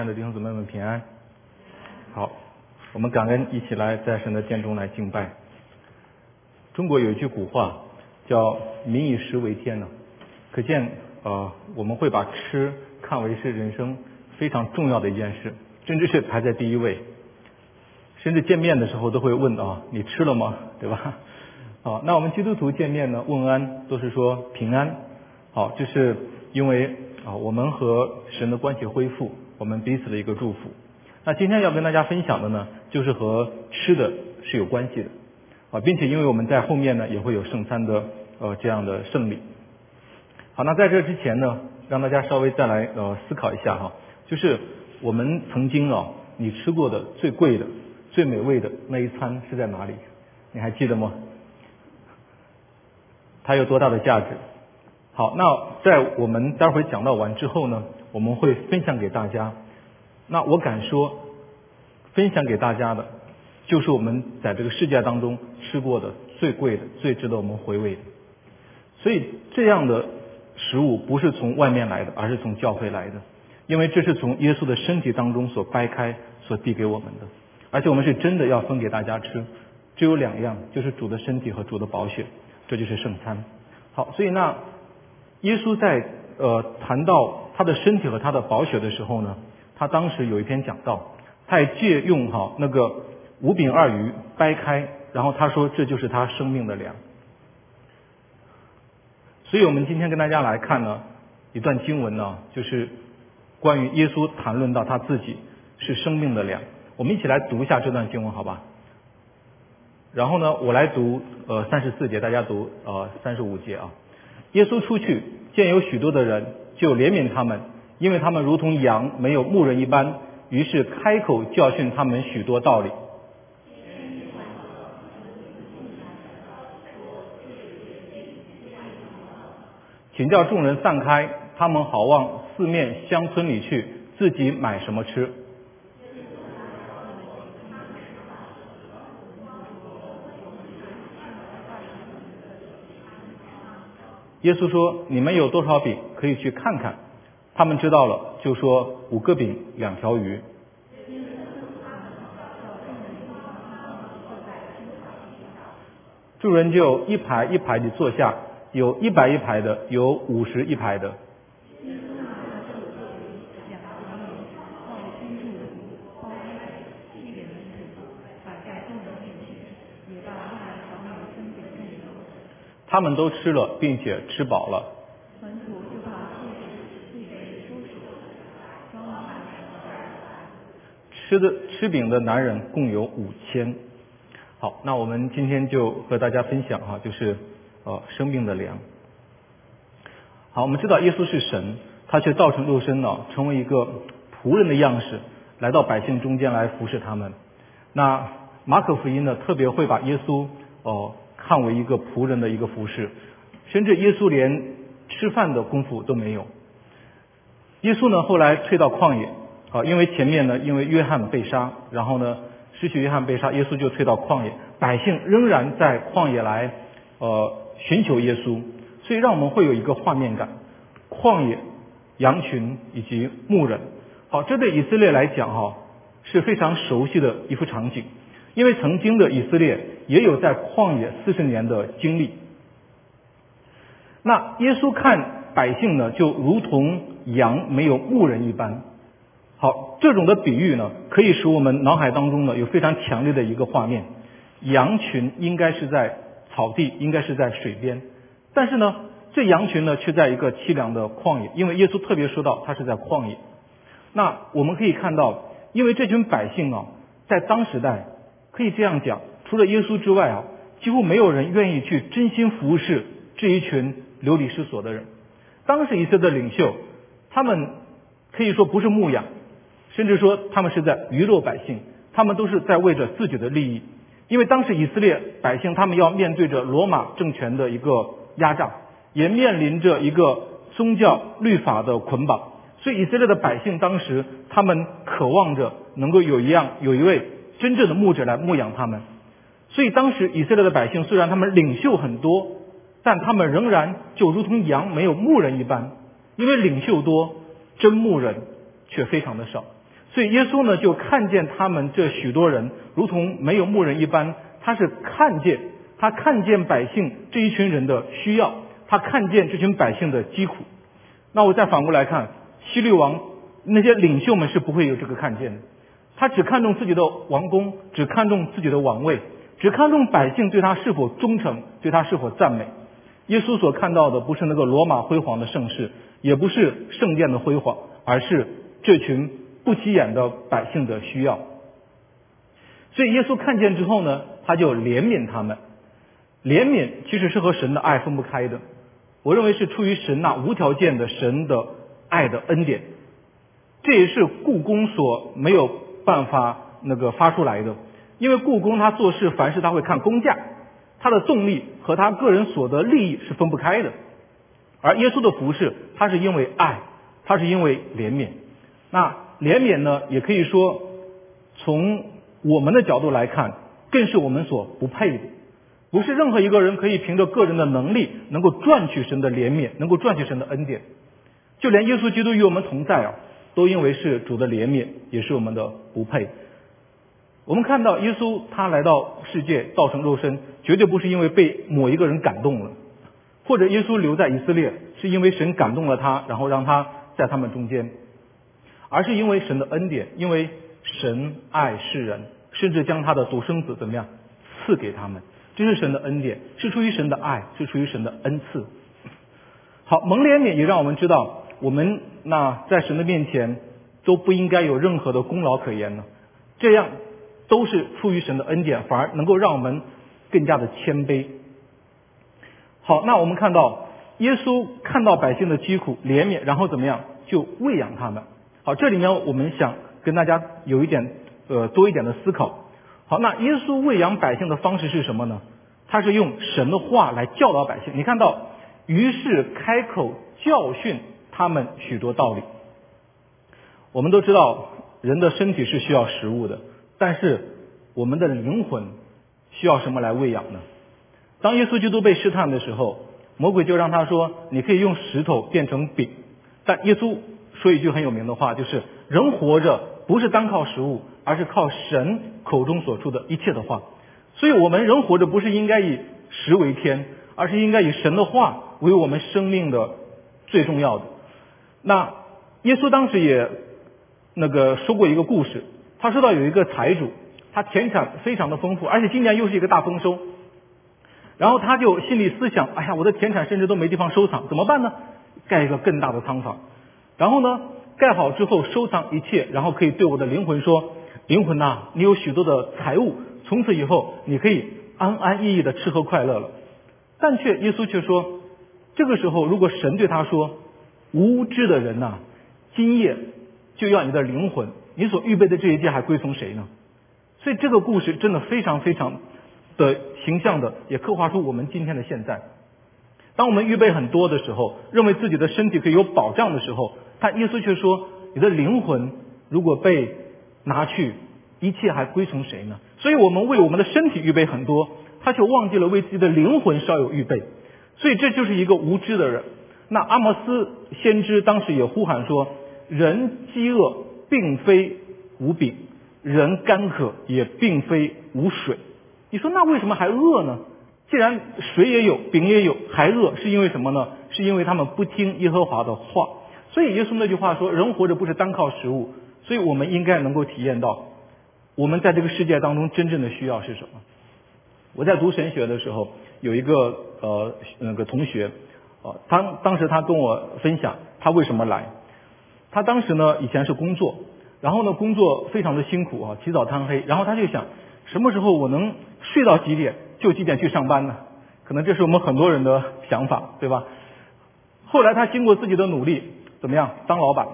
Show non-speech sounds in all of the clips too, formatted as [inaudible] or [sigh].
亲爱的弟兄姊妹们平安。好，我们感恩一起来在神的殿中来敬拜。中国有一句古话叫“民以食为天”呢，可见呃我们会把吃看为是人生非常重要的一件事，甚至是排在第一位。甚至见面的时候都会问啊，你吃了吗？对吧？好，那我们基督徒见面呢，问安都是说平安。好，这是因为啊我们和神的关系恢复，我们彼此的一个祝福。那今天要跟大家分享的呢，就是和吃的是有关系的啊，并且因为我们在后面呢也会有圣餐的呃这样的胜利。好，那在这之前呢，让大家稍微再来呃思考一下哈，就是我们曾经啊你吃过的最贵的。最美味的那一餐是在哪里？你还记得吗？它有多大的价值？好，那在我们待会儿讲到完之后呢，我们会分享给大家。那我敢说，分享给大家的，就是我们在这个世界当中吃过的最贵的、最值得我们回味的。所以这样的食物不是从外面来的，而是从教会来的，因为这是从耶稣的身体当中所掰开、所递给我们的。而且我们是真的要分给大家吃，只有两样，就是主的身体和主的宝血，这就是圣餐。好，所以那耶稣在呃谈到他的身体和他的宝血的时候呢，他当时有一篇讲道，他也借用哈那个五饼二鱼掰开，然后他说这就是他生命的粮。所以我们今天跟大家来看呢一段经文呢，就是关于耶稣谈论到他自己是生命的粮。我们一起来读一下这段经文，好吧？然后呢，我来读呃三十四节，大家读呃三十五节啊。耶稣出去见有许多的人，就怜悯他们，因为他们如同羊没有牧人一般，于是开口教训他们许多道理。请叫众人散开，他们好往四面乡村里去，自己买什么吃。耶稣说：“你们有多少饼，可以去看看。”他们知道了，就说：“五个饼，两条鱼。”众人就一排一排的坐下，有一百一排的，有五十一排的。他们都吃了，并且吃饱了。吃的吃饼的男人共有五千。好，那我们今天就和大家分享哈，就是呃生命的粮。好，我们知道耶稣是神，他却造成肉身呢，成为一个仆人的样式，来到百姓中间来服侍他们。那马可福音呢，特别会把耶稣哦。看为一个仆人的一个服饰，甚至耶稣连吃饭的功夫都没有。耶稣呢后来退到旷野啊，因为前面呢因为约翰被杀，然后呢失去约翰被杀，耶稣就退到旷野，百姓仍然在旷野来呃寻求耶稣，所以让我们会有一个画面感：旷野、羊群以及牧人。好，这对以色列来讲哈是非常熟悉的一幅场景。因为曾经的以色列也有在旷野四十年的经历，那耶稣看百姓呢，就如同羊没有牧人一般。好，这种的比喻呢，可以使我们脑海当中呢有非常强烈的一个画面：羊群应该是在草地，应该是在水边，但是呢，这羊群呢却在一个凄凉的旷野，因为耶稣特别说到他是在旷野。那我们可以看到，因为这群百姓啊，在当时代。可以这样讲，除了耶稣之外啊，几乎没有人愿意去真心服侍这一群流离失所的人。当时以色列的领袖，他们可以说不是牧养，甚至说他们是在娱乐百姓，他们都是在为着自己的利益。因为当时以色列百姓，他们要面对着罗马政权的一个压榨，也面临着一个宗教律法的捆绑，所以以色列的百姓当时他们渴望着能够有一样有一位真正的牧者来牧养他们。所以当时以色列的百姓虽然他们领袖很多，但他们仍然就如同羊没有牧人一般，因为领袖多，真牧人却非常的少。所以耶稣呢就看见他们这许多人如同没有牧人一般，他是看见他看见百姓这一群人的需要，他看见这群百姓的疾苦。那我再反过来看，希律王那些领袖们是不会有这个看见的，他只看重自己的王宫，只看重自己的王位。只看重百姓对他是否忠诚，对他是否赞美。耶稣所看到的不是那个罗马辉煌的盛世，也不是圣殿的辉煌，而是这群不起眼的百姓的需要。所以耶稣看见之后呢，他就怜悯他们。怜悯其实是和神的爱分不开的。我认为是出于神那无条件的神的爱的恩典。这也是故宫所没有办法那个发出来的。因为故宫他做事凡事他会看工价，他的动力和他个人所得利益是分不开的，而耶稣的服饰他是因为爱，他是因为怜悯。那怜悯呢，也可以说从我们的角度来看，更是我们所不配的。不是任何一个人可以凭着个人的能力能够赚取神的怜悯，能够赚取神的恩典。就连耶稣基督与我们同在啊，都因为是主的怜悯，也是我们的不配。我们看到耶稣他来到世界造成肉身，绝对不是因为被某一个人感动了，或者耶稣留在以色列是因为神感动了他，然后让他在他们中间，而是因为神的恩典，因为神爱世人，甚至将他的独生子怎么样赐给他们，这是神的恩典，是出于神的爱，是出于神的恩赐。好，蒙怜悯也让我们知道，我们那在神的面前都不应该有任何的功劳可言呢，这样。都是出于神的恩典，反而能够让我们更加的谦卑。好，那我们看到耶稣看到百姓的疾苦，怜悯，然后怎么样，就喂养他们。好，这里面我们想跟大家有一点呃多一点的思考。好，那耶稣喂养百姓的方式是什么呢？他是用神的话来教导百姓。你看到，于是开口教训他们许多道理。我们都知道，人的身体是需要食物的。但是我们的灵魂需要什么来喂养呢？当耶稣基督被试探的时候，魔鬼就让他说：“你可以用石头变成饼。”但耶稣说一句很有名的话，就是“人活着不是单靠食物，而是靠神口中所出的一切的话。”所以，我们人活着不是应该以食为天，而是应该以神的话为我们生命的最重要的。那耶稣当时也那个说过一个故事。他说到有一个财主，他田产非常的丰富，而且今年又是一个大丰收，然后他就心里思想：哎呀，我的田产甚至都没地方收藏，怎么办呢？盖一个更大的仓房，然后呢，盖好之后收藏一切，然后可以对我的灵魂说：灵魂呐，你有许多的财物，从此以后你可以安安逸逸的吃喝快乐了。但却耶稣却说，这个时候如果神对他说：无知的人呐，今夜就要你的灵魂。你所预备的这一切还归从谁呢？所以这个故事真的非常非常的形象的，也刻画出我们今天的现在。当我们预备很多的时候，认为自己的身体可以有保障的时候，但耶稣却说：“你的灵魂如果被拿去，一切还归从谁呢？”所以我们为我们的身体预备很多，他却忘记了为自己的灵魂稍有预备。所以这就是一个无知的人。那阿摩斯先知当时也呼喊说：“人饥饿。”并非无饼，人干渴也并非无水。你说那为什么还饿呢？既然水也有，饼也有，还饿，是因为什么呢？是因为他们不听耶和华的话。所以耶稣那句话说：“人活着不是单靠食物。”所以我们应该能够体验到，我们在这个世界当中真正的需要是什么。我在读神学的时候，有一个呃那个同学，呃，他当时他跟我分享他为什么来。他当时呢，以前是工作，然后呢，工作非常的辛苦啊，起早贪黑，然后他就想，什么时候我能睡到几点就几点去上班呢？可能这是我们很多人的想法，对吧？后来他经过自己的努力，怎么样？当老板，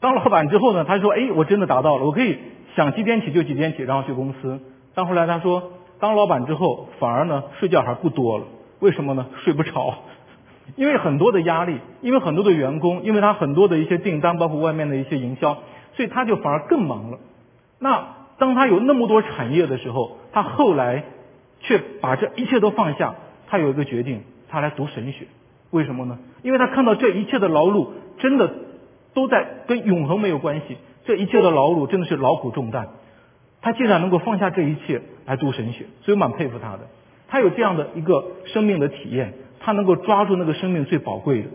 当老板之后呢，他说，哎，我真的达到了，我可以想几点起就几点起，然后去公司。但后来他说，当老板之后，反而呢，睡觉还不多了，为什么呢？睡不着。因为很多的压力，因为很多的员工，因为他很多的一些订单，包括外面的一些营销，所以他就反而更忙了。那当他有那么多产业的时候，他后来却把这一切都放下，他有一个决定，他来读神学。为什么呢？因为他看到这一切的劳碌真的都在跟永恒没有关系，这一切的劳碌真的是劳苦重担。他竟然能够放下这一切来读神学，所以蛮佩服他的。他有这样的一个生命的体验，他能够抓住那个生命最宝贵的。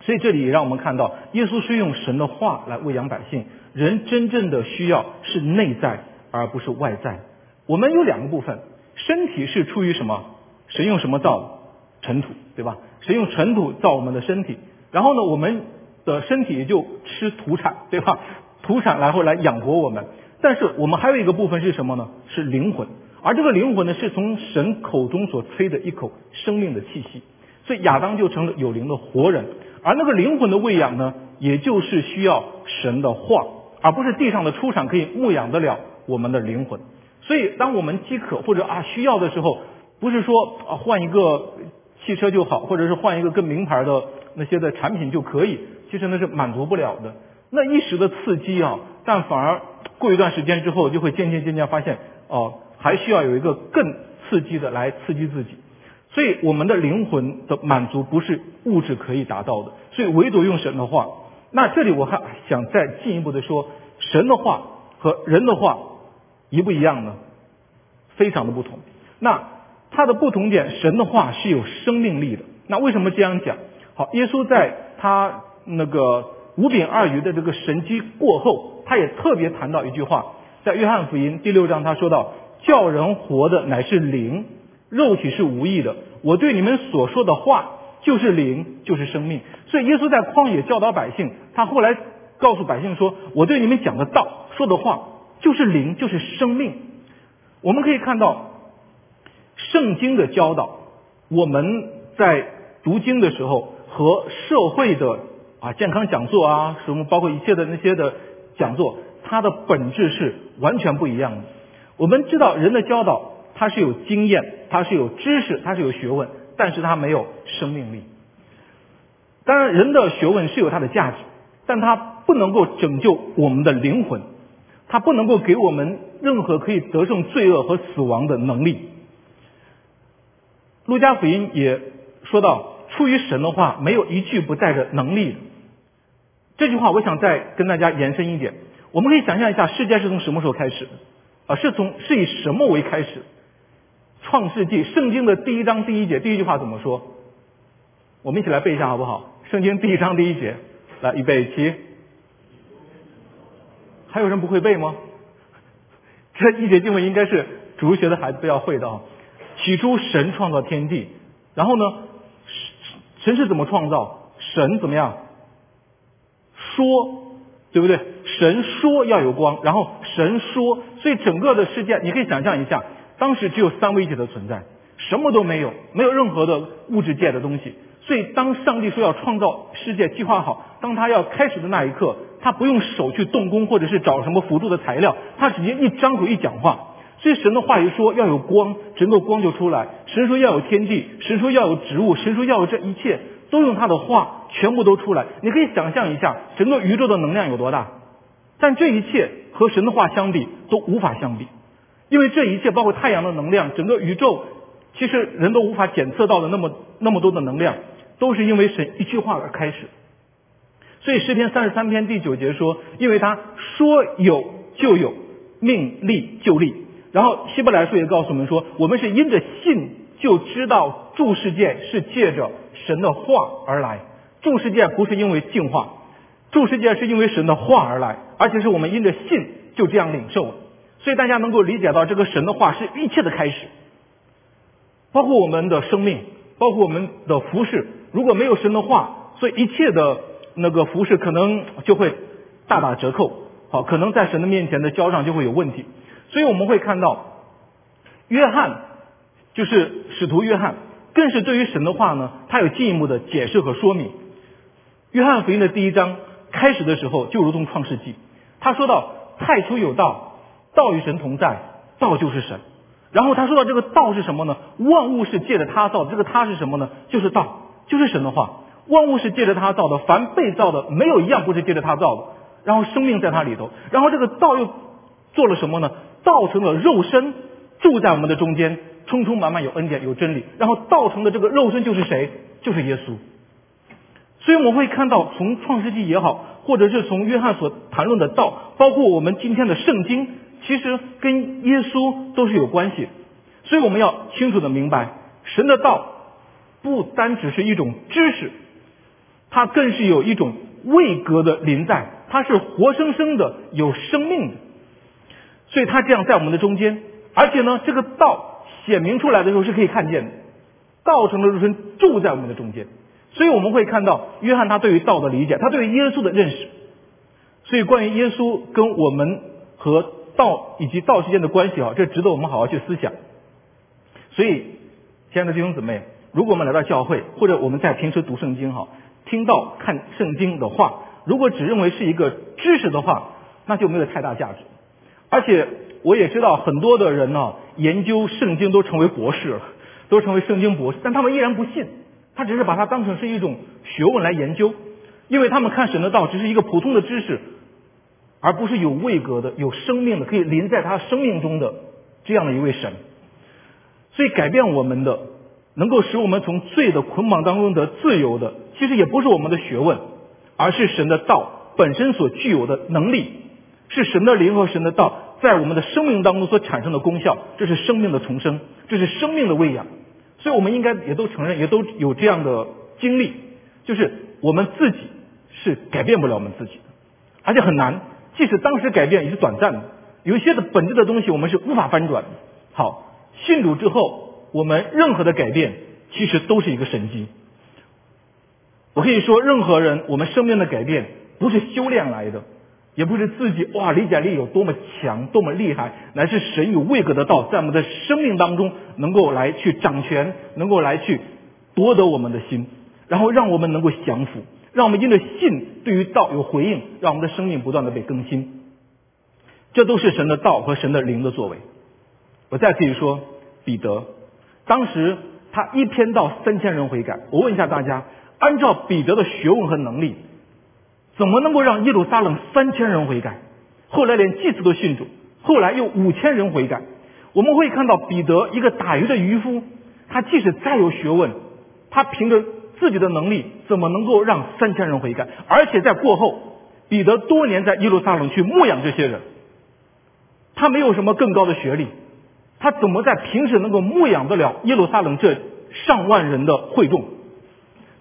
所以这里也让我们看到，耶稣是用神的话来喂养百姓。人真正的需要是内在，而不是外在。我们有两个部分，身体是出于什么？神用什么造？尘土，对吧？神用尘土造我们的身体，然后呢，我们的身体就吃土产，对吧？土产然后来养活我们。但是我们还有一个部分是什么呢？是灵魂，而这个灵魂呢，是从神口中所吹的一口生命的气息。所以亚当就成了有灵的活人，而那个灵魂的喂养呢，也就是需要神的话，而不是地上的出产可以牧养得了我们的灵魂。所以当我们饥渴或者啊需要的时候，不是说啊换一个汽车就好，或者是换一个更名牌的那些的产品就可以，其实那是满足不了的。那一时的刺激啊，但反而过一段时间之后，就会渐渐渐渐发现哦，还需要有一个更刺激的来刺激自己。所以我们的灵魂的满足不是物质可以达到的，所以唯独用神的话。那这里我还想再进一步的说，神的话和人的话一不一样呢？非常的不同。那它的不同点，神的话是有生命力的。那为什么这样讲？好，耶稣在他那个五饼二鱼的这个神迹过后，他也特别谈到一句话，在约翰福音第六章他说到：“叫人活的乃是灵。”肉体是无益的，我对你们所说的话就是灵，就是生命。所以耶稣在旷野教导百姓，他后来告诉百姓说：“我对你们讲的道，说的话就是灵，就是生命。”我们可以看到圣经的教导，我们在读经的时候和社会的啊健康讲座啊什么，包括一切的那些的讲座，它的本质是完全不一样的。我们知道人的教导。它是有经验，它是有知识，它是有学问，但是它没有生命力。当然，人的学问是有它的价值，但它不能够拯救我们的灵魂，它不能够给我们任何可以得胜罪恶和死亡的能力。路加福音也说到，出于神的话，没有一句不带着能力。这句话，我想再跟大家延伸一点，我们可以想象一下，世界是从什么时候开始的？啊，是从是以什么为开始？创世纪圣经的第一章第一节第一句话怎么说？我们一起来背一下好不好？圣经第一章第一节，来预备起。还有人不会背吗？这一节经文应该是主学的孩子都要会的啊。起初神创造天地，然后呢，神是怎么创造？神怎么样？说，对不对？神说要有光，然后神说，所以整个的世界你可以想象一下。当时只有三位一体的存在，什么都没有，没有任何的物质界的东西。所以当上帝说要创造世界，计划好，当他要开始的那一刻，他不用手去动工，或者是找什么辅助的材料，他直接一张口一讲话。所以神的话一说要有光，整个光就出来；神说要有天地，神说要有植物，神说要有这一切，都用他的话全部都出来。你可以想象一下，整个宇宙的能量有多大？但这一切和神的话相比，都无法相比。因为这一切，包括太阳的能量，整个宇宙，其实人都无法检测到的那么那么多的能量，都是因为神一句话而开始。所以诗篇三十三篇第九节说：“因为他说有就有，命立就立。”然后希伯来书也告诉我们说：“我们是因着信就知道诸世界是借着神的话而来。诸世界不是因为进化，诸世界是因为神的话而来，而且是我们因着信就这样领受了。”所以大家能够理解到，这个神的话是一切的开始，包括我们的生命，包括我们的服饰。如果没有神的话，所以一切的那个服饰可能就会大打折扣。好，可能在神的面前的交上就会有问题。所以我们会看到，约翰就是使徒约翰，更是对于神的话呢，他有进一步的解释和说明。约翰福音的第一章开始的时候，就如同创世纪，他说到太初有道。道与神同在，道就是神。然后他说到这个道是什么呢？万物是借着他造的，这个他是什么呢？就是道，就是神的话。万物是借着他造的，凡被造的没有一样不是借着他造的。然后生命在他里头，然后这个道又做了什么呢？道成了肉身，住在我们的中间，充充满满有恩典有真理。然后道成的这个肉身就是谁？就是耶稣。所以我们会看到，从创世纪也好，或者是从约翰所谈论的道，包括我们今天的圣经，其实跟耶稣都是有关系。所以我们要清楚的明白，神的道不单只是一种知识，它更是有一种位格的临在，它是活生生的有生命的。所以它这样在我们的中间，而且呢，这个道显明出来的时候是可以看见的，道成的肉身住在我们的中间。所以我们会看到约翰他对于道的理解，他对于耶稣的认识。所以关于耶稣跟我们和道以及道之间的关系啊，这值得我们好好去思想。所以，亲爱的弟兄姊妹，如果我们来到教会，或者我们在平时读圣经哈，听到看圣经的话，如果只认为是一个知识的话，那就没有太大价值。而且我也知道很多的人呢，研究圣经都成为博士了，都成为圣经博士，但他们依然不信，他只是把它当成是一种学问来研究，因为他们看神的道只是一个普通的知识，而不是有位格的、有生命的、可以临在他生命中的这样的一位神。所以改变我们的，能够使我们从罪的捆绑当中得自由的，其实也不是我们的学问，而是神的道本身所具有的能力，是神的灵和神的道在我们的生命当中所产生的功效。这是生命的重生，这是生命的喂养。所以我们应该也都承认，也都有这样的经历，就是我们自己是改变不了我们自己的，而且很难。即使当时改变也是短暂的，有一些的本质的东西我们是无法翻转的。好。信主之后，我们任何的改变其实都是一个神迹。我可以说，任何人我们生命的改变不是修炼来的，也不是自己哇理解力有多么强、多么厉害，乃是神有位格的道在我们的生命当中能够来去掌权，能够来去夺得我们的心，然后让我们能够降服，让我们因着信对于道有回应，让我们的生命不断的被更新。这都是神的道和神的灵的作为。我再可以说，彼得当时他一篇到三千人悔改。我问一下大家，按照彼得的学问和能力，怎么能够让耶路撒冷三千人悔改？后来连祭司都信主，后来又五千人悔改。我们会看到彼得一个打鱼的渔夫，他即使再有学问，他凭着自己的能力，怎么能够让三千人悔改？而且在过后，彼得多年在耶路撒冷去牧养这些人，他没有什么更高的学历。他怎么在平时能够牧养得了耶路撒冷这上万人的会众？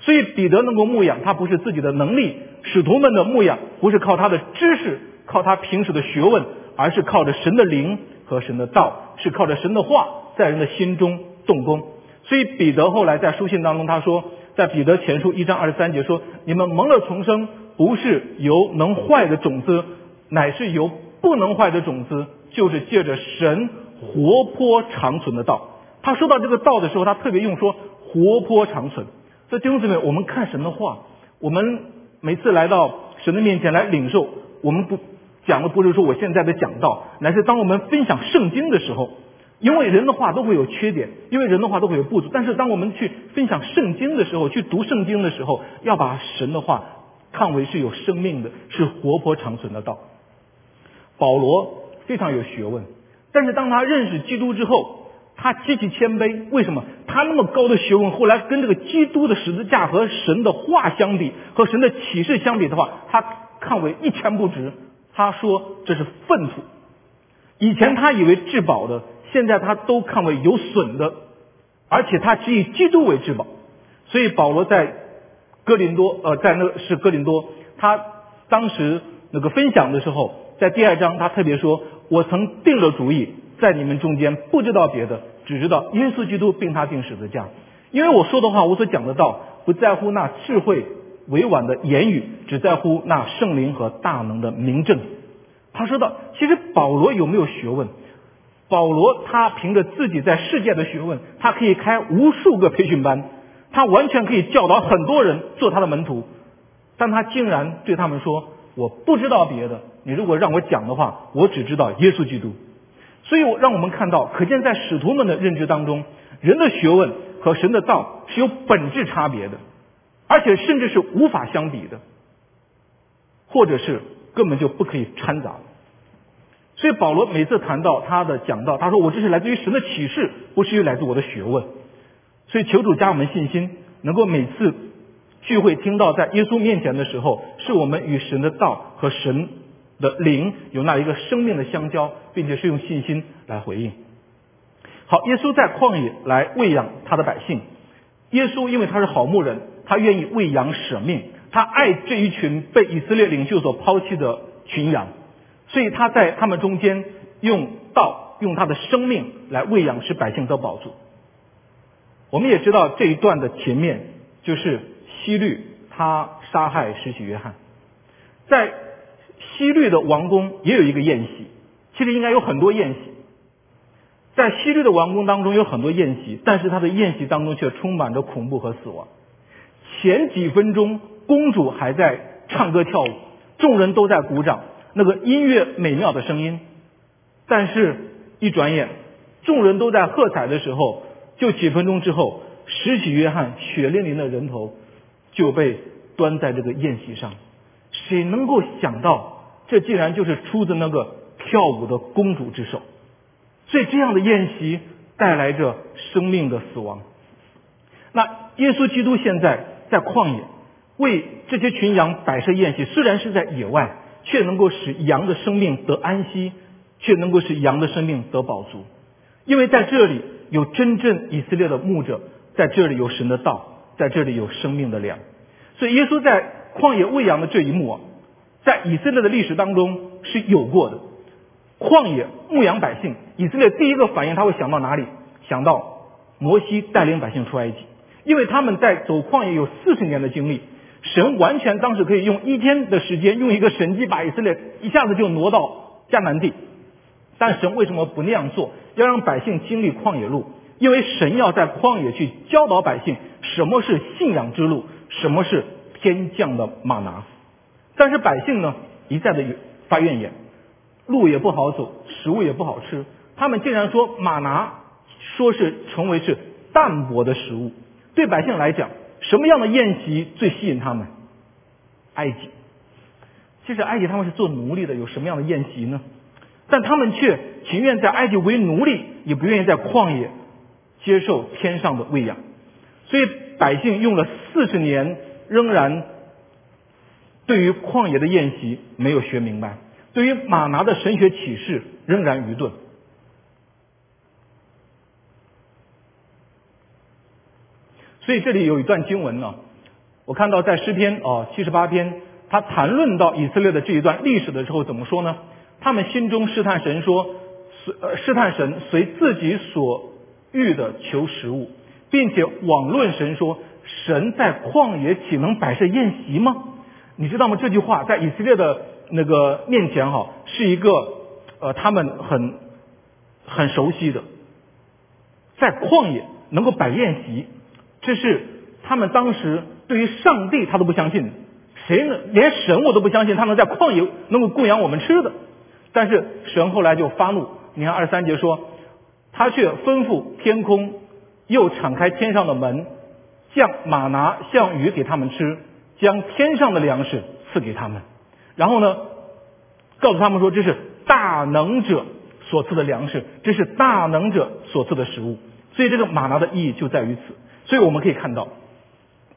所以彼得能够牧养，他不是自己的能力；使徒们的牧养不是靠他的知识，靠他平时的学问，而是靠着神的灵和神的道，是靠着神的话在人的心中动工。所以彼得后来在书信当中他说，在彼得前书一章二十三节说：“你们蒙了重生，不是由能坏的种子，乃是由不能坏的种子，就是借着神。”活泼长存的道，他说到这个道的时候，他特别用说活泼长存。这弟兄姊妹，我们看神的话，我们每次来到神的面前来领受，我们不讲的不是说我现在的讲道，乃是当我们分享圣经的时候，因为人的话都会有缺点，因为人的话都会有不足。但是当我们去分享圣经的时候，去读圣经的时候，要把神的话看为是有生命的，是活泼长存的道。保罗非常有学问。但是当他认识基督之后，他极其谦卑。为什么？他那么高的学问，后来跟这个基督的十字架和神的话相比，和神的启示相比的话，他看为一钱不值。他说这是粪土。以前他以为至宝的，现在他都看为有损的，而且他只以基督为至宝。所以保罗在哥林多，呃，在那是哥林多，他当时那个分享的时候，在第二章他特别说。我曾定了主意，在你们中间不知道别的，只知道耶稣基督并他定十字架。因为我说的话，我所讲的道，不在乎那智慧委婉的言语，只在乎那圣灵和大能的明证。他说道，其实保罗有没有学问？保罗他凭着自己在世界的学问，他可以开无数个培训班，他完全可以教导很多人做他的门徒，但他竟然对他们说。我不知道别的，你如果让我讲的话，我只知道耶稣基督。所以，我让我们看到，可见在使徒们的认知当中，人的学问和神的道是有本质差别的，而且甚至是无法相比的，或者是根本就不可以掺杂。所以保罗每次谈到他的讲道，他说我这是来自于神的启示，不是来自我的学问。所以求主加我们信心，能够每次聚会听到在耶稣面前的时候，是我们与神的道和神的灵有那一个生命的相交，并且是用信心来回应。好，耶稣在旷野来喂养他的百姓。耶稣因为他是好牧人，他愿意喂养舍命，他爱这一群被以色列领袖所抛弃的群羊。所以他在他们中间用道、用他的生命来喂养，使百姓得保住。我们也知道这一段的前面就是希律他杀害施洗约翰，在西律的王宫也有一个宴席，其实应该有很多宴席。在西律的王宫当中有很多宴席，但是他的宴席当中却充满着恐怖和死亡。前几分钟公主还在唱歌跳舞，众人都在鼓掌。那个音乐美妙的声音，但是，一转眼，众人都在喝彩的时候，就几分钟之后，拾起约翰血淋淋的人头就被端在这个宴席上。谁能够想到，这竟然就是出自那个跳舞的公主之手？所以，这样的宴席带来着生命的死亡。那耶稣基督现在在旷野为这些群羊摆设宴席，虽然是在野外。却能够使羊的生命得安息，却能够使羊的生命得饱足，因为在这里有真正以色列的牧者，在这里有神的道，在这里有生命的粮。所以耶稣在旷野喂羊的这一幕啊，在以色列的历史当中是有过的。旷野牧羊百姓，以色列第一个反应他会想到哪里？想到摩西带领百姓出埃及，因为他们在走旷野有四十年的经历。神完全当时可以用一天的时间，用一个神迹把以色列一下子就挪到迦南地，但神为什么不那样做？要让百姓经历旷野路，因为神要在旷野去教导百姓什么是信仰之路，什么是天降的马拿。但是百姓呢，一再的发怨言，路也不好走，食物也不好吃，他们竟然说马拿说是成为是淡薄的食物，对百姓来讲。什么样的宴席最吸引他们？埃及。其实埃及他们是做奴隶的，有什么样的宴席呢？但他们却情愿在埃及为奴隶，也不愿意在旷野接受天上的喂养。所以百姓用了四十年，仍然对于旷野的宴席没有学明白，对于马拿的神学启示仍然愚钝。所以这里有一段经文呢，我看到在诗篇哦七十八篇，他谈论到以色列的这一段历史的时候怎么说呢？他们心中试探神说，呃试探神随自己所欲的求食物，并且网论神说，神在旷野岂能摆设宴席吗？你知道吗？这句话在以色列的那个面前哈，是一个呃他们很很熟悉的，在旷野能够摆宴席。这是他们当时对于上帝他都不相信，谁能连神我都不相信，他能在旷野能够供养我们吃的？但是神后来就发怒，你看二三节说，他却吩咐天空，又敞开天上的门，降马拿像雨给他们吃，将天上的粮食赐给他们，然后呢，告诉他们说这是大能者所赐的粮食，这是大能者所赐的食物，所以这个马拿的意义就在于此。所以我们可以看到，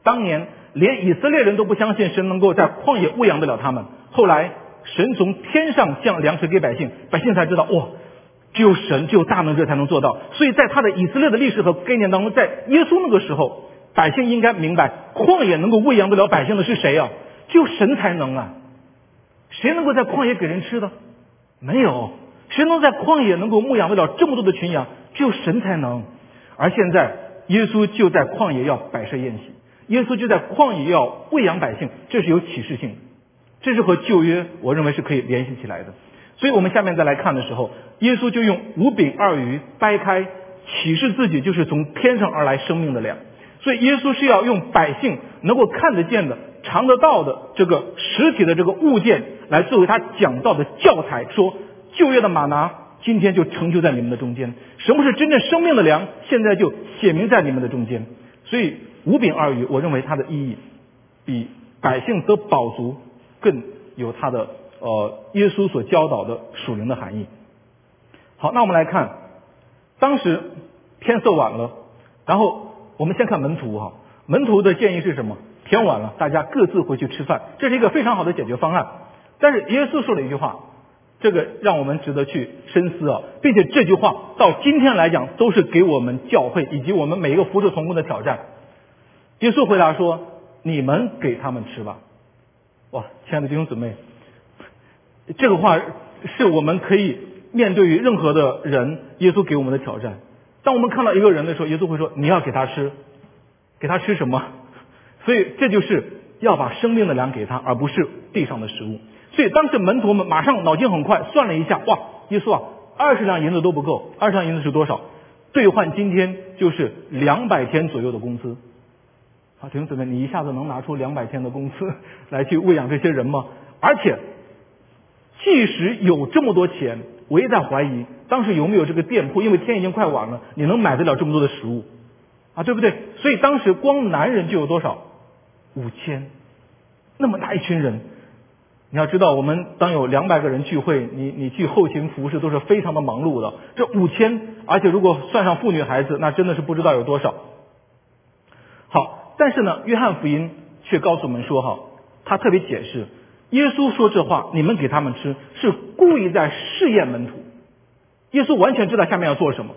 当年连以色列人都不相信神能够在旷野喂养得了他们。后来神从天上降粮食给百姓，百姓才知道哇，只有神，只有大能者才能做到。所以在他的以色列的历史和概念当中，在耶稣那个时候，百姓应该明白，旷野能够喂养得了百姓的是谁啊？只有神才能啊！谁能够在旷野给人吃的？没有。谁能在旷野能够牧养得了这么多的群羊？只有神才能。而现在。耶稣就在旷野要摆设宴席，耶稣就在旷野要喂养百姓，这是有启示性的，这是和旧约我认为是可以联系起来的。所以我们下面再来看的时候，耶稣就用五饼二鱼掰开，启示自己就是从天上而来生命的粮。所以耶稣是要用百姓能够看得见的、尝得到的这个实体的这个物件来作为他讲道的教材，说旧约的马拿。今天就成就在你们的中间。什么是真正生命的粮？现在就写明在你们的中间。所以五饼二鱼，我认为它的意义比百姓得饱足更有它的呃耶稣所教导的属灵的含义。好，那我们来看，当时天色晚了，然后我们先看门徒哈，门徒的建议是什么？天晚了，大家各自回去吃饭，这是一个非常好的解决方案。但是耶稣说了一句话，这个让我们值得去深思啊，并且这句话到今天来讲都是给我们教会以及我们每一个服侍同工的挑战。耶稣回答说：“你们给他们吃吧。”哇，亲爱的弟兄姊妹，这个话是我们可以。面对于任何的人，耶稣给我们的挑战。当我们看到一个人的时候，耶稣会说：“你要给他吃，给他吃什么？”所以这就是要把生命的粮给他，而不是地上的食物。所以当时门徒们马上脑筋很快，算了一下，哇，耶稣啊，二十两银子都不够，二十两银子是多少？兑换今天就是两百天左右的工资。好，弟兄姊妹，你一下子能拿出两百天的工资 [laughs] 来去喂养这些人吗？而且，即使有这么多钱。我也在怀疑，当时有没有这个店铺？因为天已经快晚了，你能买得了这么多的食物啊？对不对？所以当时光男人就有多少？五千，那么大一群人。你要知道，我们当有两百个人聚会，你你去后勤服侍都是非常的忙碌的。这五千，而且如果算上妇女孩子，那真的是不知道有多少。好，但是呢，约翰福音却告诉我们说，哈，他特别解释。耶稣说这话，你们给他们吃，是故意在试验门徒。耶稣完全知道下面要做什么，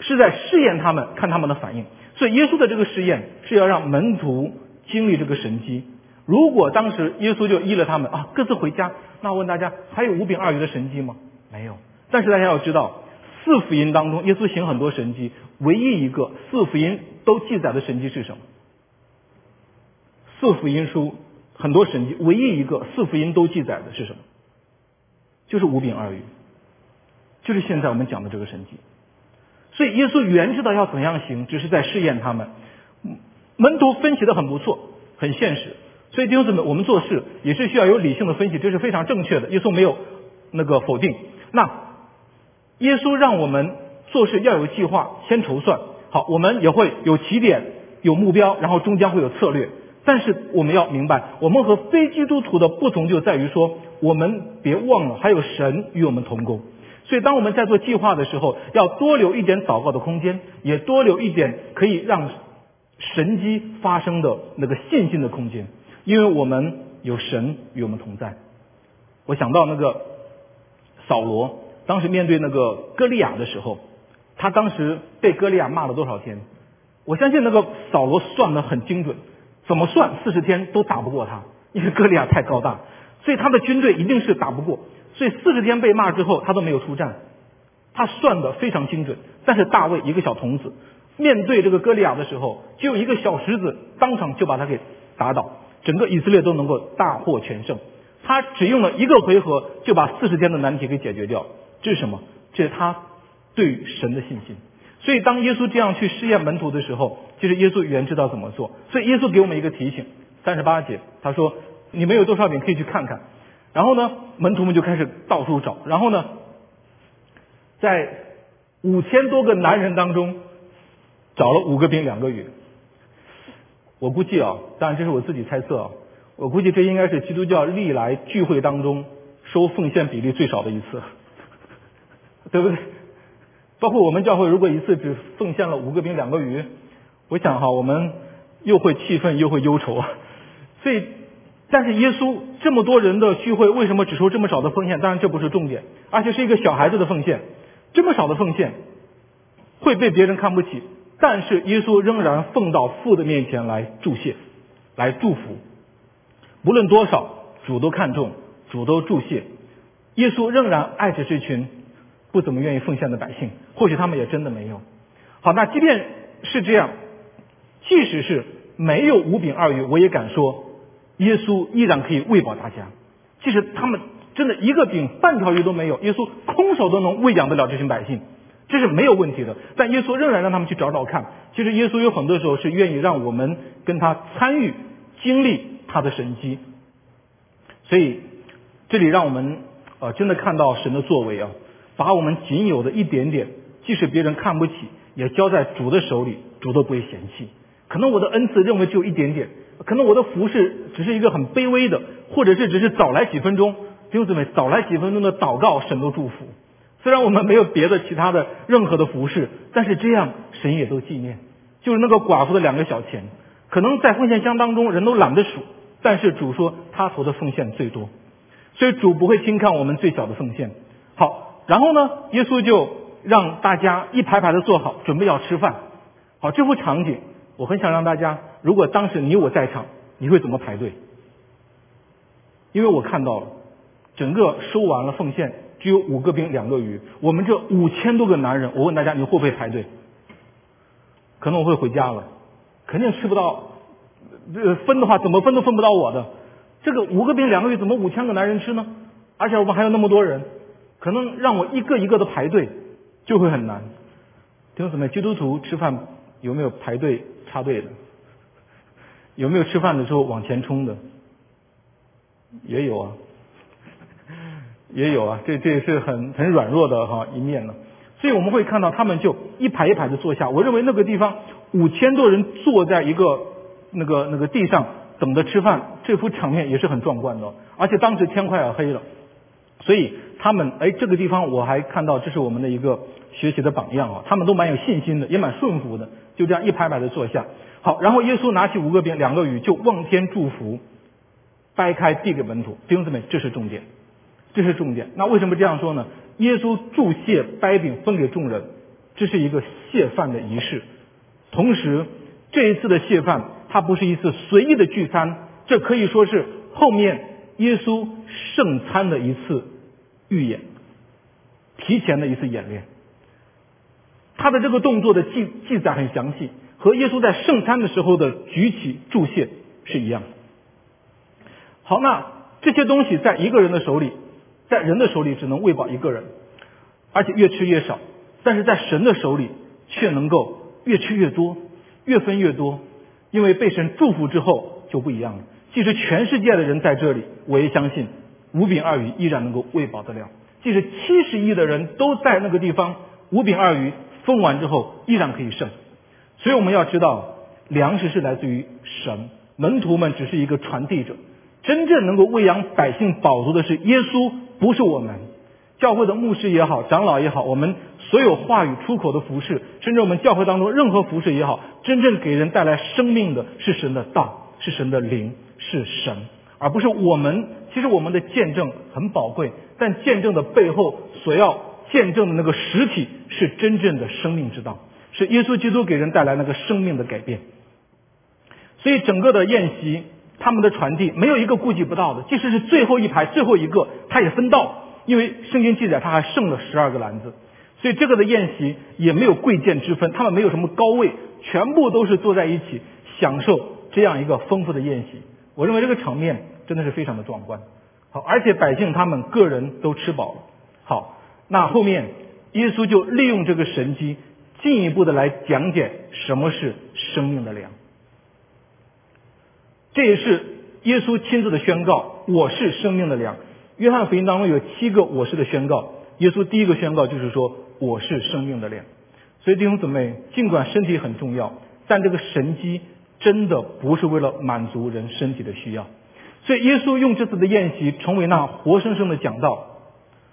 是在试验他们，看他们的反应。所以耶稣的这个试验是要让门徒经历这个神迹。如果当时耶稣就依了他们啊，各自回家，那问大家，还有五饼二鱼的神迹吗？没有。但是大家要知道，四福音当中，耶稣行很多神迹，唯一一个四福音都记载的神迹是什么？四福音书。很多神迹，唯一一个四福音都记载的是什么？就是五饼二鱼，就是现在我们讲的这个神迹。所以耶稣原知道要怎样行，只是在试验他们。门徒分析的很不错，很现实。所以弟兄姊妹，我们做事也是需要有理性的分析，这是非常正确的。耶稣没有那个否定。那耶稣让我们做事要有计划，先筹算。好，我们也会有起点，有目标，然后终将会有策略。但是我们要明白，我们和非基督徒的不同就在于说，我们别忘了还有神与我们同工。所以当我们在做计划的时候，要多留一点祷告的空间，也多留一点可以让神机发生的那个信心的空间，因为我们有神与我们同在。我想到那个扫罗，当时面对那个歌利亚的时候，他当时被歌利亚骂了多少天？我相信那个扫罗算得很精准。怎么算四十天都打不过他，因为哥利亚太高大，所以他的军队一定是打不过。所以四十天被骂之后，他都没有出战。他算的非常精准。但是大卫一个小童子，面对这个哥利亚的时候，就一个小石子当场就把他给打倒，整个以色列都能够大获全胜。他只用了一个回合就把四十天的难题给解决掉。这是什么？这是他对神的信心。所以，当耶稣这样去试验门徒的时候，其实耶稣原知道怎么做。所以，耶稣给我们一个提醒：三十八节，他说：“你们有多少饼可以去看看。”然后呢，门徒们就开始到处找。然后呢，在五千多个男人当中，找了五个饼两个鱼。我估计啊，当然这是我自己猜测啊，我估计这应该是基督教历来聚会当中收奉献比例最少的一次，对不对？包括我们教会，如果一次只奉献了五个饼两个鱼，我想哈，我们又会气愤又会忧愁。所以，但是耶稣这么多人的聚会，为什么只收这么少的奉献？当然这不是重点，而且是一个小孩子的奉献，这么少的奉献会被别人看不起。但是耶稣仍然奉到父的面前来祝谢，来祝福。无论多少，主都看重，主都祝谢。耶稣仍然爱着这群。不怎么愿意奉献的百姓，或许他们也真的没有。好，那即便是这样，即使是没有五饼二鱼，我也敢说，耶稣依然可以喂饱大家。即使他们真的一个饼半条鱼都没有，耶稣空手都能喂养得了这群百姓，这是没有问题的。但耶稣仍然让他们去找找看。其实耶稣有很多时候是愿意让我们跟他参与经历他的神迹。所以这里让我们呃真的看到神的作为啊。把我们仅有的一点点，即使别人看不起，也交在主的手里，主都不会嫌弃。可能我的恩赐认为只有一点点，可能我的服饰只是一个很卑微的，或者是只是早来几分钟，弟兄姊妹，早来几分钟的祷告，神都祝福。虽然我们没有别的其他的任何的服饰，但是这样神也都纪念。就是那个寡妇的两个小钱，可能在奉献箱当中人都懒得数，但是主说他投的奉献最多，所以主不会轻看我们最小的奉献。好，然后呢，耶稣就让大家一排排的坐好，准备要吃饭。好，这幅场景，我很想让大家，如果当时你我在场，你会怎么排队？因为我看到了，整个收完了奉献，只有五个饼两个鱼，我们这五千多个男人，我问大家，你会不会排队？可能我会回家了，肯定吃不到，呃，分的话怎么分都分不到我的。这个五个饼两个鱼，怎么五千个男人吃呢？而且我们还有那么多人，可能让我一个一个的排队就会很难。弟兄姊妹，基督徒吃饭有没有排队插队的？有没有吃饭的时候往前冲的？也有啊，也有啊，这这也是很很软弱的哈一面呢。所以我们会看到他们就一排一排的坐下。我认为那个地方五千多人坐在一个那个那个地上等着吃饭，这幅场面也是很壮观的。而且当时天快要黑了，所以他们哎这个地方我还看到这是我们的一个学习的榜样啊，他们都蛮有信心的，也蛮顺服的，就这样一排排的坐下。好，然后耶稣拿起五个饼两个鱼就望天祝福，掰开递给门徒弟兄姊妹，这是重点，这是重点。那为什么这样说呢？耶稣祝谢掰饼分给众人，这是一个谢饭的仪式。同时，这一次的谢饭，它不是一次随意的聚餐，这可以说是后面耶稣圣餐的一次预演，提前的一次演练。他的这个动作的记记载很详细，和耶稣在圣餐的时候的举起祝谢是一样的。好，那这些东西在一个人的手里。在人的手里只能喂饱一个人，而且越吃越少；但是在神的手里却能够越吃越多，越分越多。因为被神祝福之后就不一样了。即使全世界的人在这里，我也相信五饼二鱼依然能够喂饱得了。即使七十亿的人都在那个地方，五饼二鱼分完之后依然可以剩。所以我们要知道，粮食是来自于神，门徒们只是一个传递者。真正能够喂养百姓饱足的是耶稣。不是我们教会的牧师也好，长老也好，我们所有话语出口的服饰，甚至我们教会当中任何服饰也好，真正给人带来生命的是神的道，是神的灵，是神，而不是我们。其实我们的见证很宝贵，但见证的背后所要见证的那个实体是真正的生命之道，是耶稣基督给人带来那个生命的改变。所以整个的宴席。他们的传递没有一个顾及不到的，即使是最后一排最后一个，他也分到，因为圣经记载他还剩了十二个篮子，所以这个的宴席也没有贵贱之分，他们没有什么高位，全部都是坐在一起享受这样一个丰富的宴席。我认为这个场面真的是非常的壮观。好，而且百姓他们个人都吃饱了。好，那后面耶稣就利用这个神机，进一步的来讲解什么是生命的粮。这也是耶稣亲自的宣告：“我是生命的粮。”约翰福音当中有七个“我是”的宣告，耶稣第一个宣告就是说：“我是生命的粮。”所以弟兄姊妹，尽管身体很重要，但这个神机真的不是为了满足人身体的需要。所以耶稣用这次的宴席成为那活生生的讲道。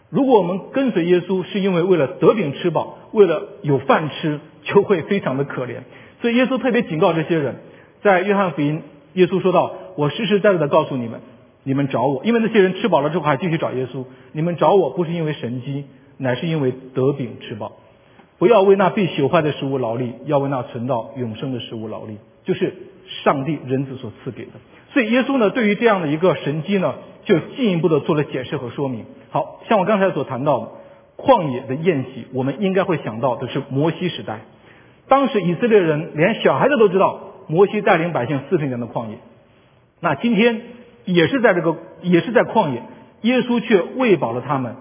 如果我们跟随耶稣是因为为了得饼吃饱，为了有饭吃，就会非常的可怜。所以耶稣特别警告这些人，在约翰福音。耶稣说道：“我实实在在的告诉你们，你们找我，因为那些人吃饱了之后还继续找耶稣。你们找我不是因为神机，乃是因为得饼吃饱。不要为那必朽坏的食物劳力，要为那存到永生的食物劳力，就是上帝人子所赐给的。所以耶稣呢，对于这样的一个神机呢，就进一步的做了解释和说明。好像我刚才所谈到的旷野的宴席，我们应该会想到的是摩西时代，当时以色列人连小孩子都知道。”摩西带领百姓四十年的旷野，那今天也是在这个也是在旷野，耶稣却喂饱了他们，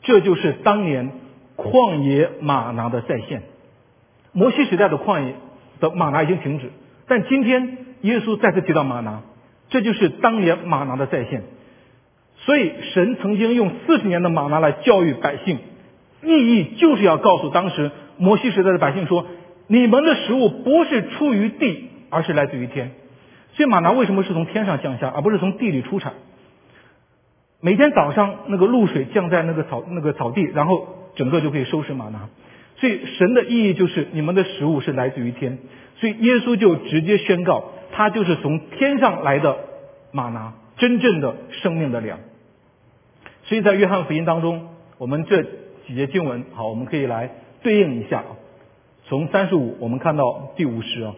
这就是当年旷野马拿的再现。摩西时代的旷野的马拿已经停止，但今天耶稣再次提到马拿，这就是当年马拿的再现。所以神曾经用四十年的马拿来教育百姓，意义就是要告诉当时摩西时代的百姓说：你们的食物不是出于地。而是来自于天，所以马拿为什么是从天上降下，而不是从地里出产？每天早上那个露水降在那个草那个草地，然后整个就可以收拾玛拿。所以神的意义就是你们的食物是来自于天，所以耶稣就直接宣告，他就是从天上来的玛拿，真正的生命的粮。所以在约翰福音当中，我们这几节经文，好，我们可以来对应一下啊。从三十五我们看到第五十啊，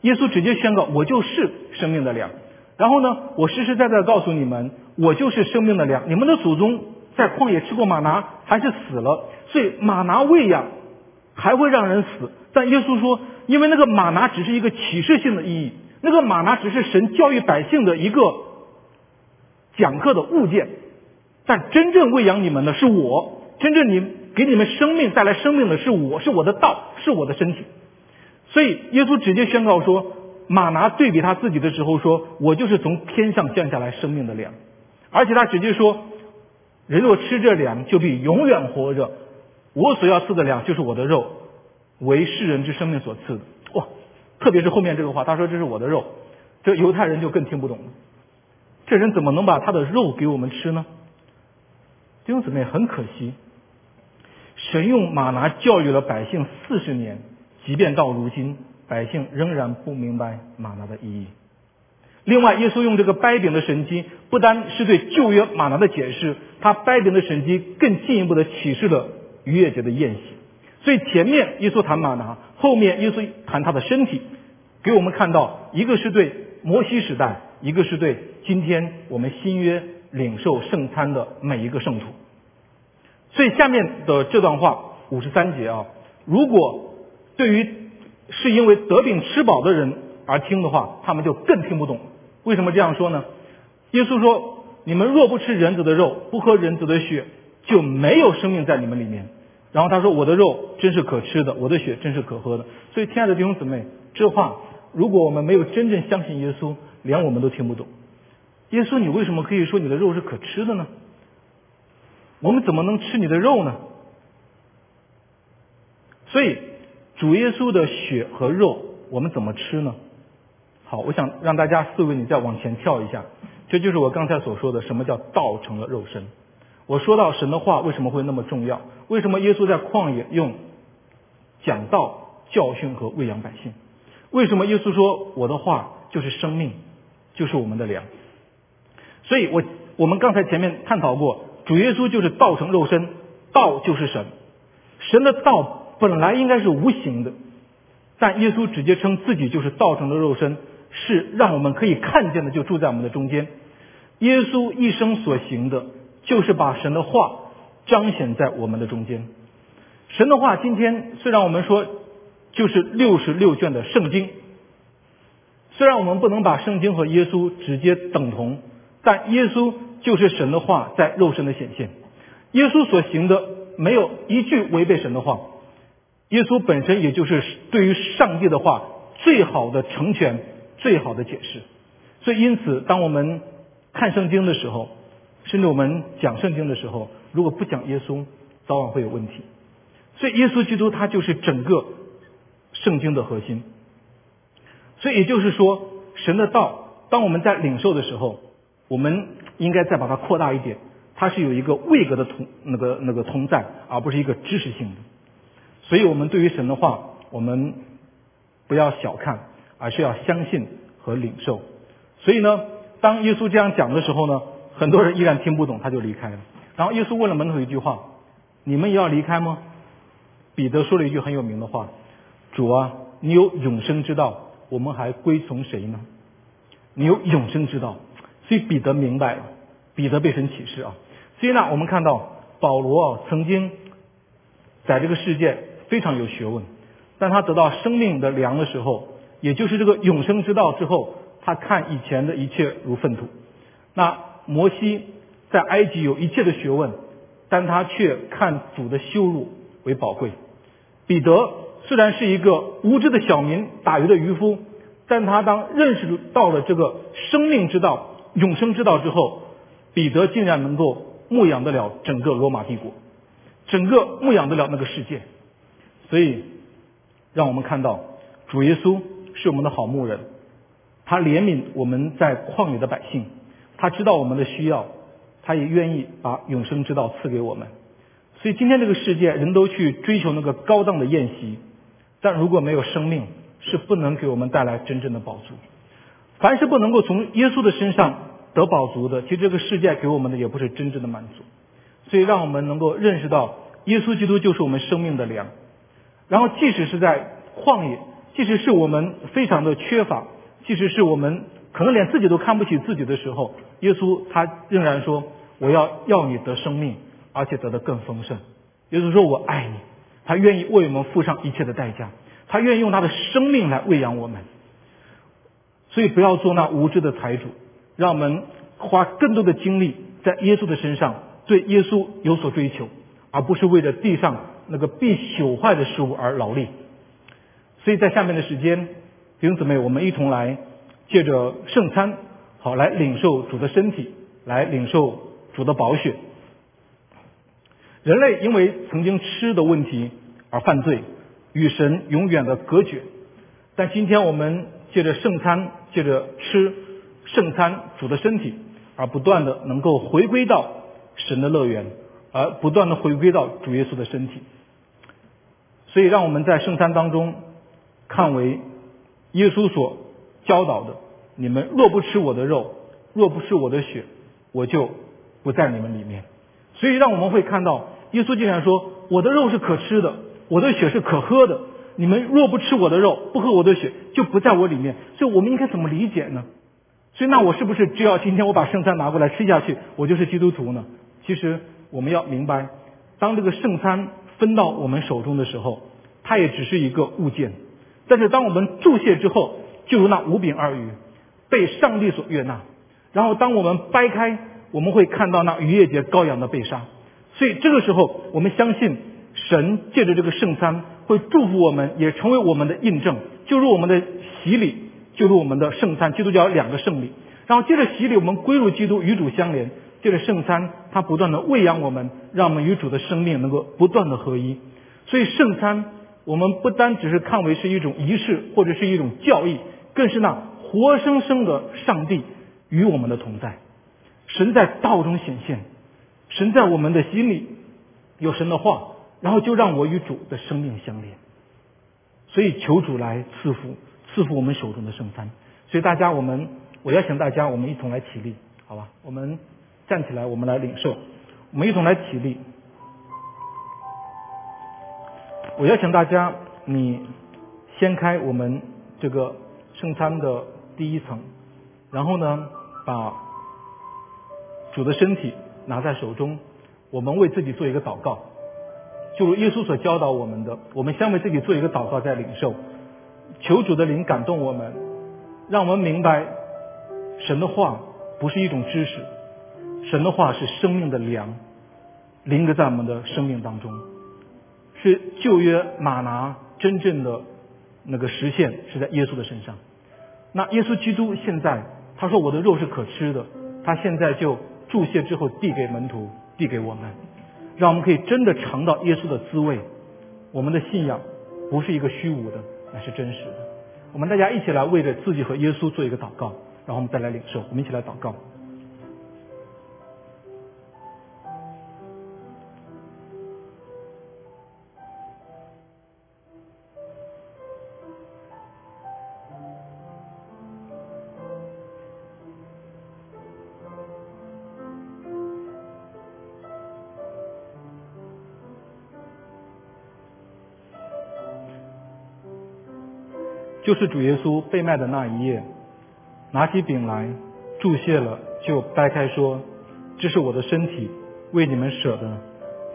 耶稣直接宣告，我就是生命的粮。然后呢，我实实在在告诉你们，我就是生命的粮。你们的祖宗在旷野吃过马拿，还是死了，所以马拿喂养。还会让人死，但耶稣说，因为那个马拿只是一个启示性的意义，那个马拿只是神教育百姓的一个讲课的物件，但真正喂养你们的是我，真正你给你们生命带来生命的是我，是我的道，是我的身体。所以耶稣直接宣告说，马拿对比他自己的时候说，我就是从天上降下来生命的粮，而且他直接说，人若吃这粮，就必永远活着。我所要赐的粮就是我的肉，为世人之生命所赐的。哇，特别是后面这个话，他说这是我的肉，这犹太人就更听不懂了。这人怎么能把他的肉给我们吃呢？弟兄姊妹，很可惜，神用马拿教育了百姓四十年，即便到如今，百姓仍然不明白马拿的意义。另外，耶稣用这个掰饼的神迹，不单是对旧约马拿的解释，他掰饼的神迹更进一步的启示了。逾越节的宴席，所以前面耶稣谈马拿，后面耶稣谈他的身体，给我们看到一个是对摩西时代，一个是对今天我们新约领受圣餐的每一个圣徒。所以下面的这段话五十三节啊，如果对于是因为得病吃饱的人而听的话，他们就更听不懂。为什么这样说呢？耶稣说：“你们若不吃人子的肉，不喝人子的血。”就没有生命在你们里面。然后他说：“我的肉真是可吃的，我的血真是可喝的。”所以，亲爱的弟兄姊妹，这话如果我们没有真正相信耶稣，连我们都听不懂。耶稣，你为什么可以说你的肉是可吃的呢？我们怎么能吃你的肉呢？所以，主耶稣的血和肉，我们怎么吃呢？好，我想让大家思维，你再往前跳一下，这就是我刚才所说的，什么叫道成了肉身。我说到神的话为什么会那么重要？为什么耶稣在旷野用讲道教训和喂养百姓？为什么耶稣说我的话就是生命，就是我们的粮？所以我我们刚才前面探讨过，主耶稣就是道成肉身，道就是神，神的道本来应该是无形的，但耶稣直接称自己就是道成的肉身，是让我们可以看见的，就住在我们的中间。耶稣一生所行的。就是把神的话彰显在我们的中间。神的话，今天虽然我们说就是六十六卷的圣经，虽然我们不能把圣经和耶稣直接等同，但耶稣就是神的话在肉身的显现。耶稣所行的没有一句违背神的话，耶稣本身也就是对于上帝的话最好的成全、最好的解释。所以，因此，当我们看圣经的时候，甚至我们讲圣经的时候，如果不讲耶稣，早晚会有问题。所以耶稣基督他就是整个圣经的核心。所以也就是说，神的道，当我们在领受的时候，我们应该再把它扩大一点，它是有一个位格的同那个那个同在，而不是一个知识性的。所以我们对于神的话，我们不要小看，而是要相信和领受。所以呢，当耶稣这样讲的时候呢？很多人依然听不懂，他就离开了。然后耶稣问了门徒一句话：“你们也要离开吗？”彼得说了一句很有名的话：“主啊，你有永生之道，我们还归从谁呢？你有永生之道。”所以彼得明白了，彼得被神启示啊。所以呢，我们看到保罗曾经在这个世界非常有学问，但他得到生命的粮的时候，也就是这个永生之道之后，他看以前的一切如粪土。那摩西在埃及有一切的学问，但他却看主的羞辱为宝贵。彼得虽然是一个无知的小民，打鱼的渔夫，但他当认识到了这个生命之道、永生之道之后，彼得竟然能够牧养得了整个罗马帝国，整个牧养得了那个世界。所以，让我们看到主耶稣是我们的好牧人，他怜悯我们在旷野的百姓。他知道我们的需要，他也愿意把永生之道赐给我们。所以今天这个世界，人都去追求那个高档的宴席，但如果没有生命，是不能给我们带来真正的饱足。凡是不能够从耶稣的身上得饱足的，其实这个世界给我们的也不是真正的满足。所以让我们能够认识到，耶稣基督就是我们生命的粮。然后，即使是在旷野，即使是我们非常的缺乏，即使是我们可能连自己都看不起自己的时候，耶稣他仍然说：“我要要你得生命，而且得的更丰盛。”耶稣说：“我爱你。”他愿意为我们付上一切的代价，他愿意用他的生命来喂养我们。所以，不要做那无知的财主，让我们花更多的精力在耶稣的身上，对耶稣有所追求，而不是为了地上那个必朽坏的事物而劳力。所以在下面的时间，弟兄姊妹，我们一同来借着圣餐，好来领受主的身体，来领受主的宝血。人类因为曾经吃的问题而犯罪，与神永远的隔绝。但今天我们借着圣餐，借着吃圣餐主的身体，而不断的能够回归到神的乐园，而不断的回归到主耶稣的身体。所以，让我们在圣餐当中。看为耶稣所教导的，你们若不吃我的肉，若不吃我的血，我就不在你们里面。所以让我们会看到，耶稣竟然说：“我的肉是可吃的，我的血是可喝的。你们若不吃我的肉，不喝我的血，就不在我里面。”所以我们应该怎么理解呢？所以那我是不是只要今天我把圣餐拿过来吃下去，我就是基督徒呢？其实我们要明白，当这个圣餐分到我们手中的时候，它也只是一个物件。但是当我们注谢之后，就如那五饼二鱼被上帝所悦纳。然后当我们掰开，我们会看到那逾越节羔羊的被杀。所以这个时候，我们相信神借着这个圣餐会祝福我们，也成为我们的印证。就如我们的洗礼，就如我们的圣餐，基督教两个圣礼。然后借着洗礼，我们归入基督，与主相连。借着圣餐，它不断的喂养我们，让我们与主的生命能够不断的合一。所以圣餐。我们不单只是看为是一种仪式或者是一种教义，更是那活生生的上帝与我们的同在。神在道中显现，神在我们的心里有神的话，然后就让我与主的生命相连。所以求主来赐福，赐福我们手中的圣餐。所以大家，我们我邀请大家，我们一同来起立，好吧？我们站起来，我们来领受，我们一同来起立。我邀请大家，你掀开我们这个圣餐的第一层，然后呢，把主的身体拿在手中，我们为自己做一个祷告，就如耶稣所教导我们的，我们先为自己做一个祷告，在领受，求主的灵感动我们，让我们明白神的话不是一种知识，神的话是生命的粮，临格在我们的生命当中。是旧约马拿真正的那个实现是在耶稣的身上。那耶稣基督现在他说我的肉是可吃的，他现在就注谢之后递给门徒，递给我们，让我们可以真的尝到耶稣的滋味。我们的信仰不是一个虚无的，乃是真实的。我们大家一起来为着自己和耶稣做一个祷告，然后我们再来领受。我们一起来祷告。就是主耶稣被卖的那一夜，拿起饼来，注谢了，就掰开说：“这是我的身体，为你们舍的，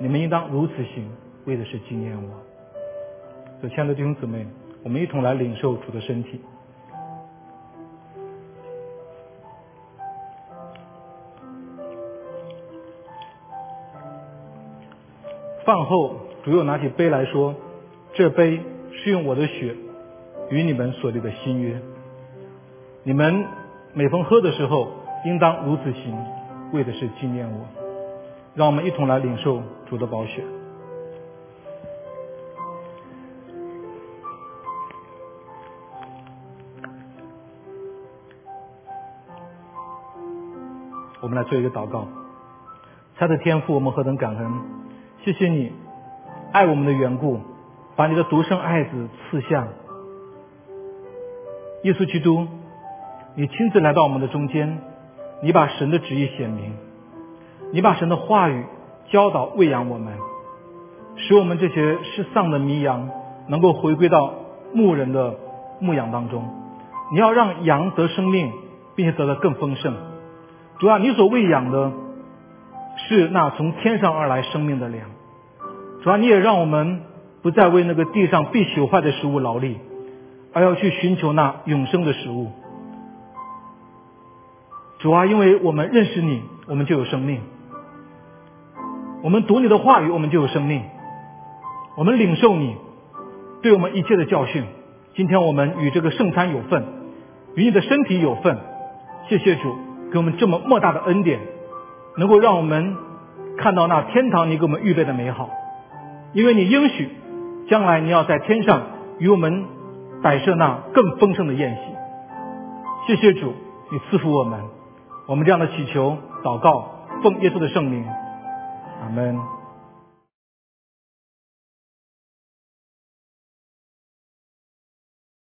你们应当如此行，为的是纪念我。”所亲爱的弟兄姊妹，我们一同来领受主的身体。饭后，主又拿起杯来说：“这杯是用我的血。”与你们所立的新约，你们每逢喝的时候，应当如此行，为的是纪念我。让我们一同来领受主的宝血。我们来做一个祷告。他的天赋我们何等感恩！谢谢你爱我们的缘故，把你的独生爱子赐下。耶稣基督，你亲自来到我们的中间，你把神的旨意显明，你把神的话语教导喂养我们，使我们这些失丧的迷羊能够回归到牧人的牧养当中。你要让羊得生命，并且得的更丰盛。主啊，你所喂养的是那从天上而来生命的粮。主啊，你也让我们不再为那个地上必朽坏的食物劳力。而要去寻求那永生的食物，主啊，因为我们认识你，我们就有生命；我们读你的话语，我们就有生命；我们领受你对我们一切的教训。今天我们与这个圣餐有份，与你的身体有份。谢谢主给我们这么莫大的恩典，能够让我们看到那天堂你给我们预备的美好。因为你应许将来你要在天上与我们。摆设那更丰盛的宴席。谢谢主，你赐福我们，我们这样的祈求祷告，奉耶稣的圣名，阿门。